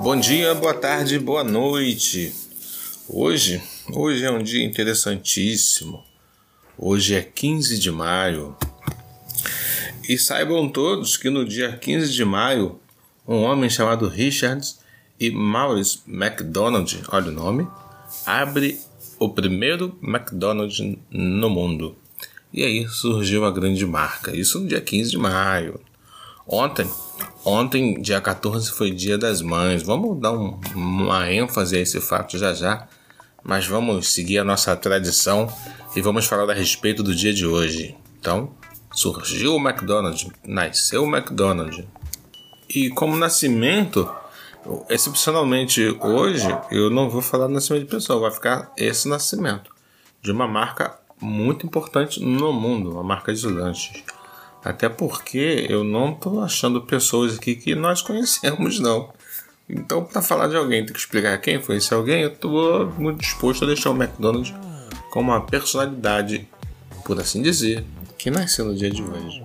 Bom dia, boa tarde, boa noite. Hoje, hoje é um dia interessantíssimo. Hoje é 15 de maio. E saibam todos que no dia 15 de maio, um homem chamado Richard e Maurice McDonald, olha o nome, abre o primeiro McDonald's no mundo. E aí surgiu a grande marca. Isso no dia 15 de maio. Ontem, ontem, dia 14, foi dia das mães. Vamos dar um, uma ênfase a esse fato já já. Mas vamos seguir a nossa tradição e vamos falar a respeito do dia de hoje. Então, surgiu o McDonald's, nasceu o McDonald's. E como nascimento, excepcionalmente hoje, eu não vou falar do nascimento de pessoa, vai ficar esse nascimento de uma marca muito importante no mundo, uma marca de lanches. Até porque eu não estou achando pessoas aqui que nós conhecemos, não. Então, para falar de alguém, tem que explicar quem foi esse alguém, eu estou muito disposto a deixar o McDonald's como uma personalidade, por assim dizer, que nasceu no dia de hoje.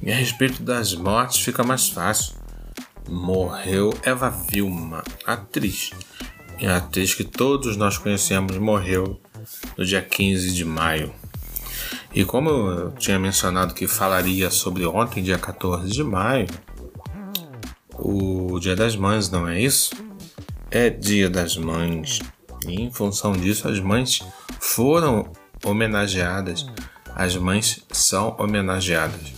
E a respeito das mortes, fica mais fácil. Morreu Eva Vilma, atriz. E a atriz que todos nós conhecemos morreu no dia 15 de maio. E como eu tinha mencionado que falaria sobre ontem, dia 14 de maio, o Dia das Mães, não é isso? É Dia das Mães. E em função disso, as mães foram homenageadas. As mães são homenageadas.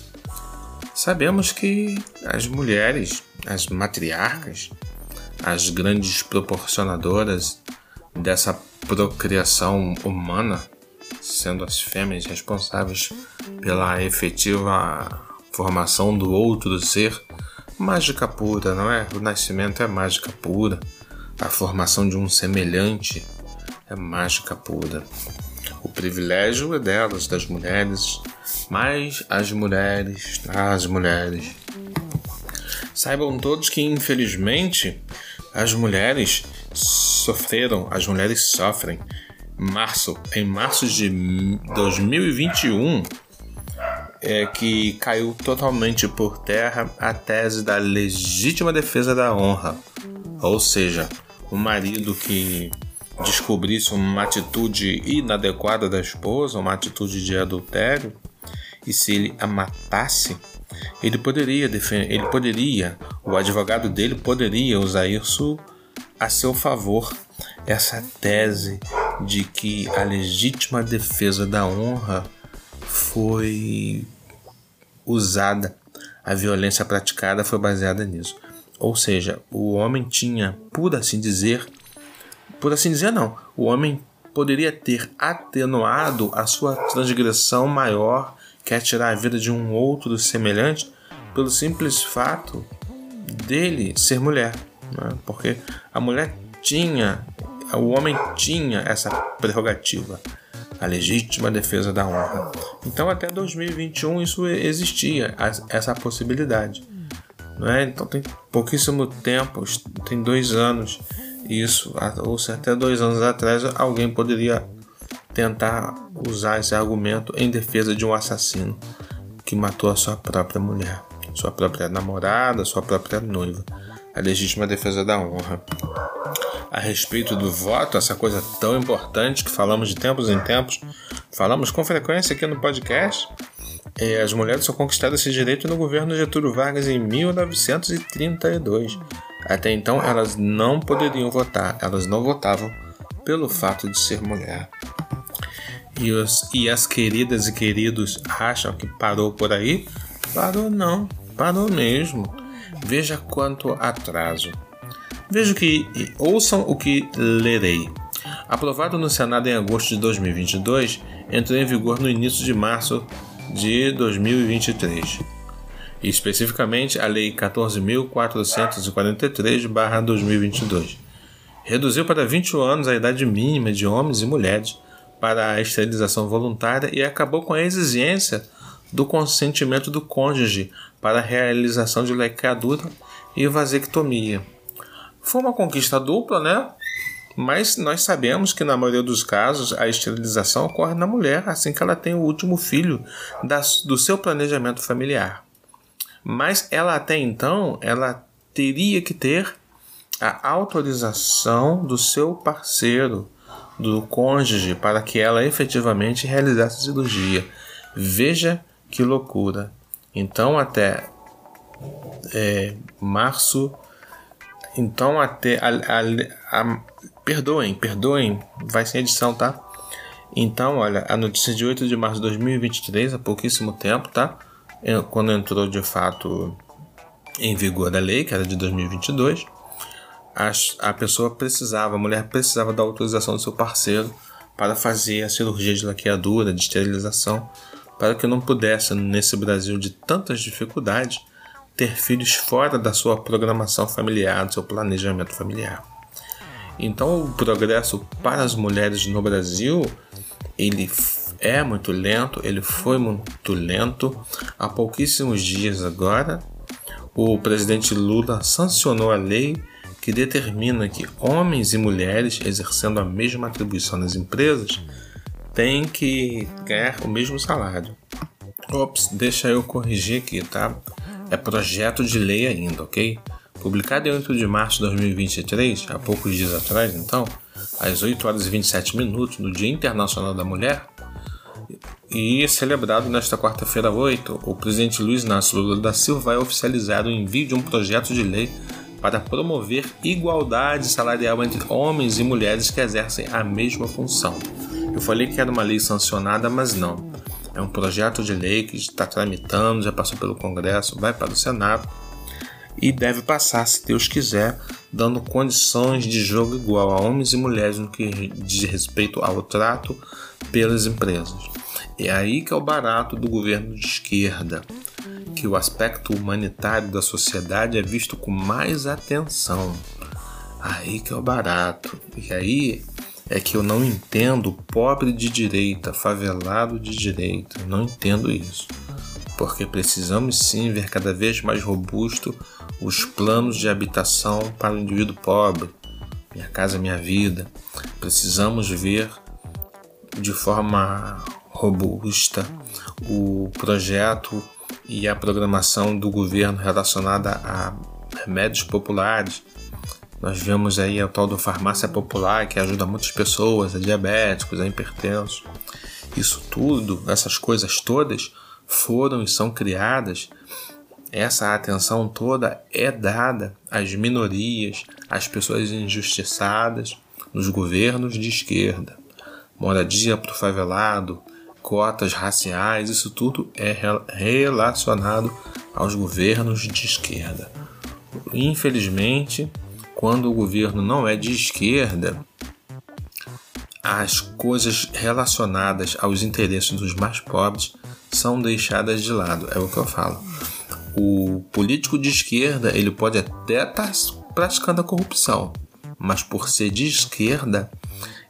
Sabemos que as mulheres, as matriarcas, as grandes proporcionadoras dessa procriação humana, sendo as fêmeas responsáveis pela efetiva formação do outro ser, mágica pura, não é? O nascimento é mágica pura, a formação de um semelhante é mágica pura. O privilégio é delas, das mulheres, mas as mulheres, as mulheres. Saibam todos que, infelizmente, as mulheres sofreram, as mulheres sofrem. Março, em março de 2021, é que caiu totalmente por terra a tese da legítima defesa da honra, ou seja, o marido que descobrisse uma atitude inadequada da esposa, uma atitude de adultério, e se ele a matasse, ele poderia defender, ele poderia, o advogado dele poderia usar isso a seu favor. Essa tese de que a legítima defesa da honra foi usada, a violência praticada foi baseada nisso. Ou seja, o homem tinha, por assim dizer, por assim dizer não, o homem poderia ter atenuado a sua transgressão maior, que é tirar a vida de um outro semelhante, pelo simples fato dele ser mulher. Né? Porque a mulher tinha, o homem tinha essa prerrogativa, a legítima defesa da honra. Então, até 2021 isso existia, essa possibilidade. Não é? Então, tem pouquíssimo tempo, tem dois anos isso, ou se até dois anos atrás alguém poderia tentar usar esse argumento em defesa de um assassino que matou a sua própria mulher, sua própria namorada, sua própria noiva a legítima defesa da honra. A respeito do voto, essa coisa tão importante que falamos de tempos em tempos, falamos com frequência aqui no podcast. É, as mulheres só conquistaram esse direito no governo Getúlio Vargas em 1932. Até então, elas não poderiam votar, elas não votavam pelo fato de ser mulher. E, os, e as queridas e queridos acham que parou por aí? Parou não, parou mesmo. Veja quanto atraso. Veja que ouçam o que lerei. Aprovado no Senado em agosto de 2022, entrou em vigor no início de março de 2023. Especificamente a Lei 14.443-2022. Reduziu para 21 anos a idade mínima de homens e mulheres para a esterilização voluntária e acabou com a exigência do consentimento do cônjuge para a realização de lequeadura e vasectomia. Foi uma conquista dupla, né? Mas nós sabemos que na maioria dos casos a esterilização ocorre na mulher assim que ela tem o último filho da, do seu planejamento familiar. Mas ela até então ela teria que ter a autorização do seu parceiro, do cônjuge, para que ela efetivamente realizasse a cirurgia. Veja que loucura. Então, até é, março. Então, até. A, a, a, perdoem, perdoem, vai sem edição, tá? Então, olha, a notícia de 8 de março de 2023, há pouquíssimo tempo, tá? Quando entrou de fato em vigor a lei, que era de 2022, a, a pessoa precisava, a mulher precisava da autorização do seu parceiro para fazer a cirurgia de laqueadura, de esterilização, para que não pudesse, nesse Brasil de tantas dificuldades, ter filhos fora da sua programação familiar, do seu planejamento familiar. Então, o progresso para as mulheres no Brasil, ele é muito lento, ele foi muito lento. Há pouquíssimos dias agora, o presidente Lula sancionou a lei que determina que homens e mulheres exercendo a mesma atribuição nas empresas têm que ganhar o mesmo salário. Ops, deixa eu corrigir aqui, tá? É projeto de lei ainda, ok? Publicado em 8 de março de 2023, há poucos dias atrás, então, às 8 horas e 27 minutos, no Dia Internacional da Mulher, e celebrado nesta quarta-feira 8, o presidente Luiz Inácio Lula da Silva vai oficializar o envio de um projeto de lei para promover igualdade salarial entre homens e mulheres que exercem a mesma função. Eu falei que era uma lei sancionada, mas não. É um projeto de lei que está tramitando, já passou pelo Congresso, vai para o Senado e deve passar, se Deus quiser, dando condições de jogo igual a homens e mulheres no que diz respeito ao trato pelas empresas. É aí que é o barato do governo de esquerda, que o aspecto humanitário da sociedade é visto com mais atenção. Aí que é o barato. E aí é que eu não entendo pobre de direita, favelado de direita. Não entendo isso. Porque precisamos sim ver cada vez mais robusto os planos de habitação para o indivíduo pobre. Minha casa, minha vida. Precisamos ver de forma robusta o projeto e a programação do governo relacionada a remédios populares. Nós vemos aí o tal do farmácia popular que ajuda muitas pessoas, a diabéticos, a hipertensos. Isso tudo, essas coisas todas foram e são criadas. Essa atenção toda é dada às minorias, às pessoas injustiçadas nos governos de esquerda. Moradia para o favelado, cotas raciais, isso tudo é relacionado aos governos de esquerda. Infelizmente, quando o governo não é de esquerda, as coisas relacionadas aos interesses dos mais pobres são deixadas de lado, é o que eu falo. O político de esquerda ele pode até estar tá praticando a corrupção, mas por ser de esquerda,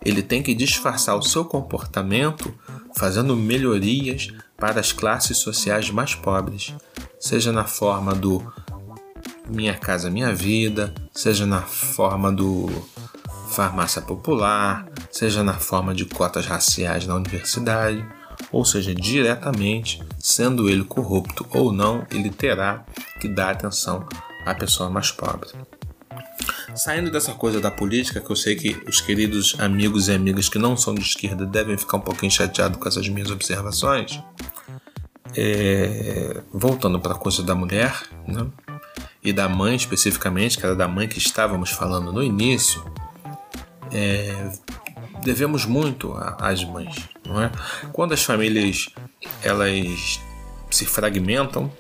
ele tem que disfarçar o seu comportamento fazendo melhorias para as classes sociais mais pobres, seja na forma do Minha Casa Minha Vida, seja na forma do farmácia popular, seja na forma de cotas raciais na universidade, ou seja, diretamente, sendo ele corrupto ou não, ele terá que dar atenção à pessoa mais pobre. Saindo dessa coisa da política, que eu sei que os queridos amigos e amigas que não são de esquerda devem ficar um pouquinho chateados com essas minhas observações, é... voltando para a coisa da mulher, né? E da mãe especificamente, que era da mãe que estávamos falando no início, é... devemos muito às mães, não é? Quando as famílias elas se fragmentam,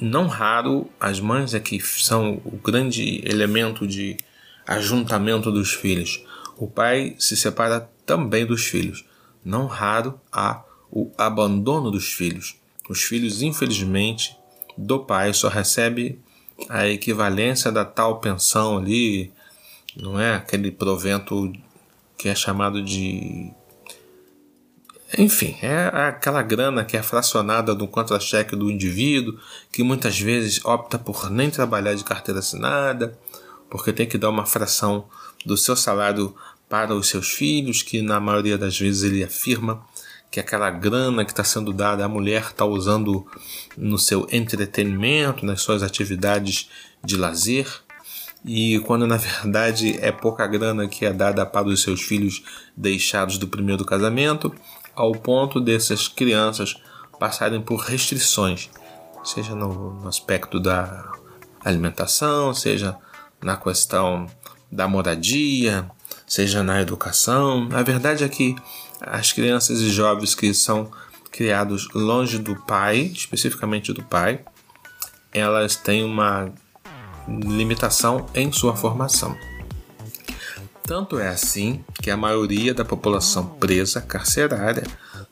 não raro, as mães é que são o grande elemento de ajuntamento dos filhos. O pai se separa também dos filhos. Não raro há o abandono dos filhos. Os filhos, infelizmente, do pai só recebe a equivalência da tal pensão ali, não é? Aquele provento que é chamado de enfim, é aquela grana que é fracionada do contra-cheque do indivíduo, que muitas vezes opta por nem trabalhar de carteira assinada, porque tem que dar uma fração do seu salário para os seus filhos, que na maioria das vezes ele afirma que aquela grana que está sendo dada a mulher está usando no seu entretenimento, nas suas atividades de lazer. e quando na verdade é pouca grana que é dada para os seus filhos deixados do primeiro casamento, ao ponto dessas crianças passarem por restrições, seja no, no aspecto da alimentação, seja na questão da moradia, seja na educação. A verdade é que as crianças e jovens que são criados longe do pai, especificamente do pai, elas têm uma limitação em sua formação. Tanto é assim que a maioria da população presa carcerária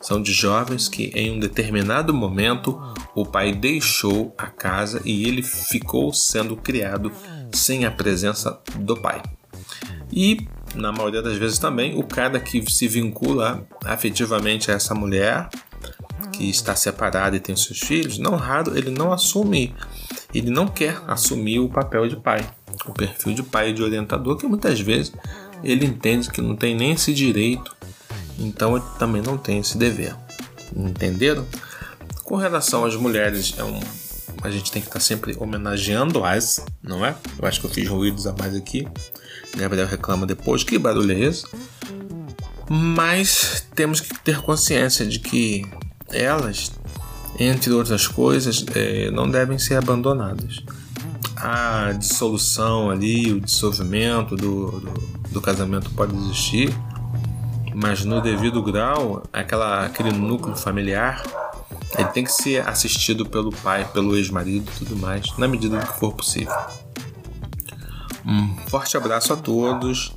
são de jovens que, em um determinado momento, o pai deixou a casa e ele ficou sendo criado sem a presença do pai. E, na maioria das vezes também, o cara que se vincula afetivamente a essa mulher, que está separada e tem seus filhos, não raro ele não assume, ele não quer assumir o papel de pai, o perfil de pai e de orientador, que muitas vezes ele entende que não tem nem esse direito então ele também não tem esse dever. Entenderam? Com relação às mulheres, é um, a gente tem que estar tá sempre homenageando as, não é? Eu acho que eu fiz ruídos a mais aqui. Gabriel reclama depois, que barulho é esse? Mas temos que ter consciência de que elas, entre outras coisas, é, não devem ser abandonadas. A dissolução ali, o dissolvimento do, do, do casamento pode existir, mas no devido grau, aquela, aquele núcleo familiar, ele tem que ser assistido pelo pai, pelo ex-marido e tudo mais, na medida do que for possível. Um forte abraço a todos,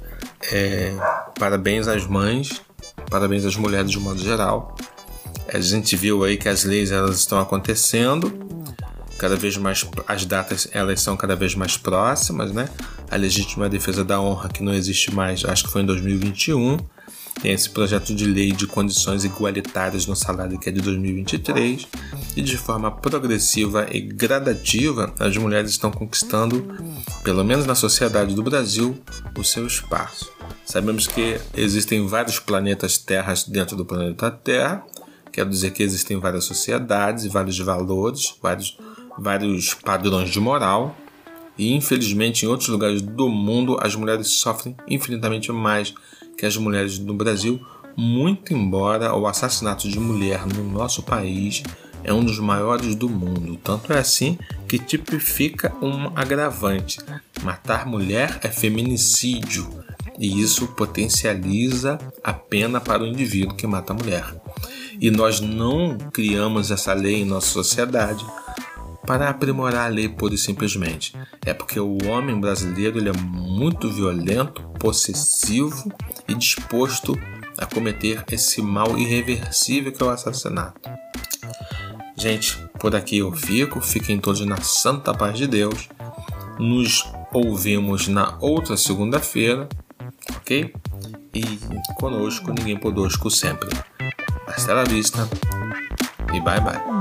é, parabéns às mães, parabéns às mulheres de modo geral. A gente viu aí que as leis elas estão acontecendo, cada vez mais as datas elas são cada vez mais próximas, né? A legítima defesa da honra que não existe mais, acho que foi em 2021 tem esse projeto de lei de condições igualitárias no salário que é de 2023 e de forma progressiva e gradativa as mulheres estão conquistando, pelo menos na sociedade do Brasil, o seu espaço. Sabemos que existem vários planetas terras dentro do planeta Terra, quero dizer que existem várias sociedades e vários valores, vários, vários padrões de moral, e infelizmente em outros lugares do mundo as mulheres sofrem infinitamente mais que as mulheres no Brasil, muito embora o assassinato de mulher no nosso país é um dos maiores do mundo. Tanto é assim que tipifica um agravante. Matar mulher é feminicídio e isso potencializa a pena para o indivíduo que mata a mulher. E nós não criamos essa lei em nossa sociedade para aprimorar a lei pura e simplesmente. É porque o homem brasileiro ele é muito violento, possessivo e disposto a cometer esse mal irreversível que é o assassinato. Gente, por aqui eu fico. Fiquem todos na santa paz de Deus. Nos ouvimos na outra segunda-feira, ok? E conosco, ninguém podosco sempre. Hasta la vista e bye bye.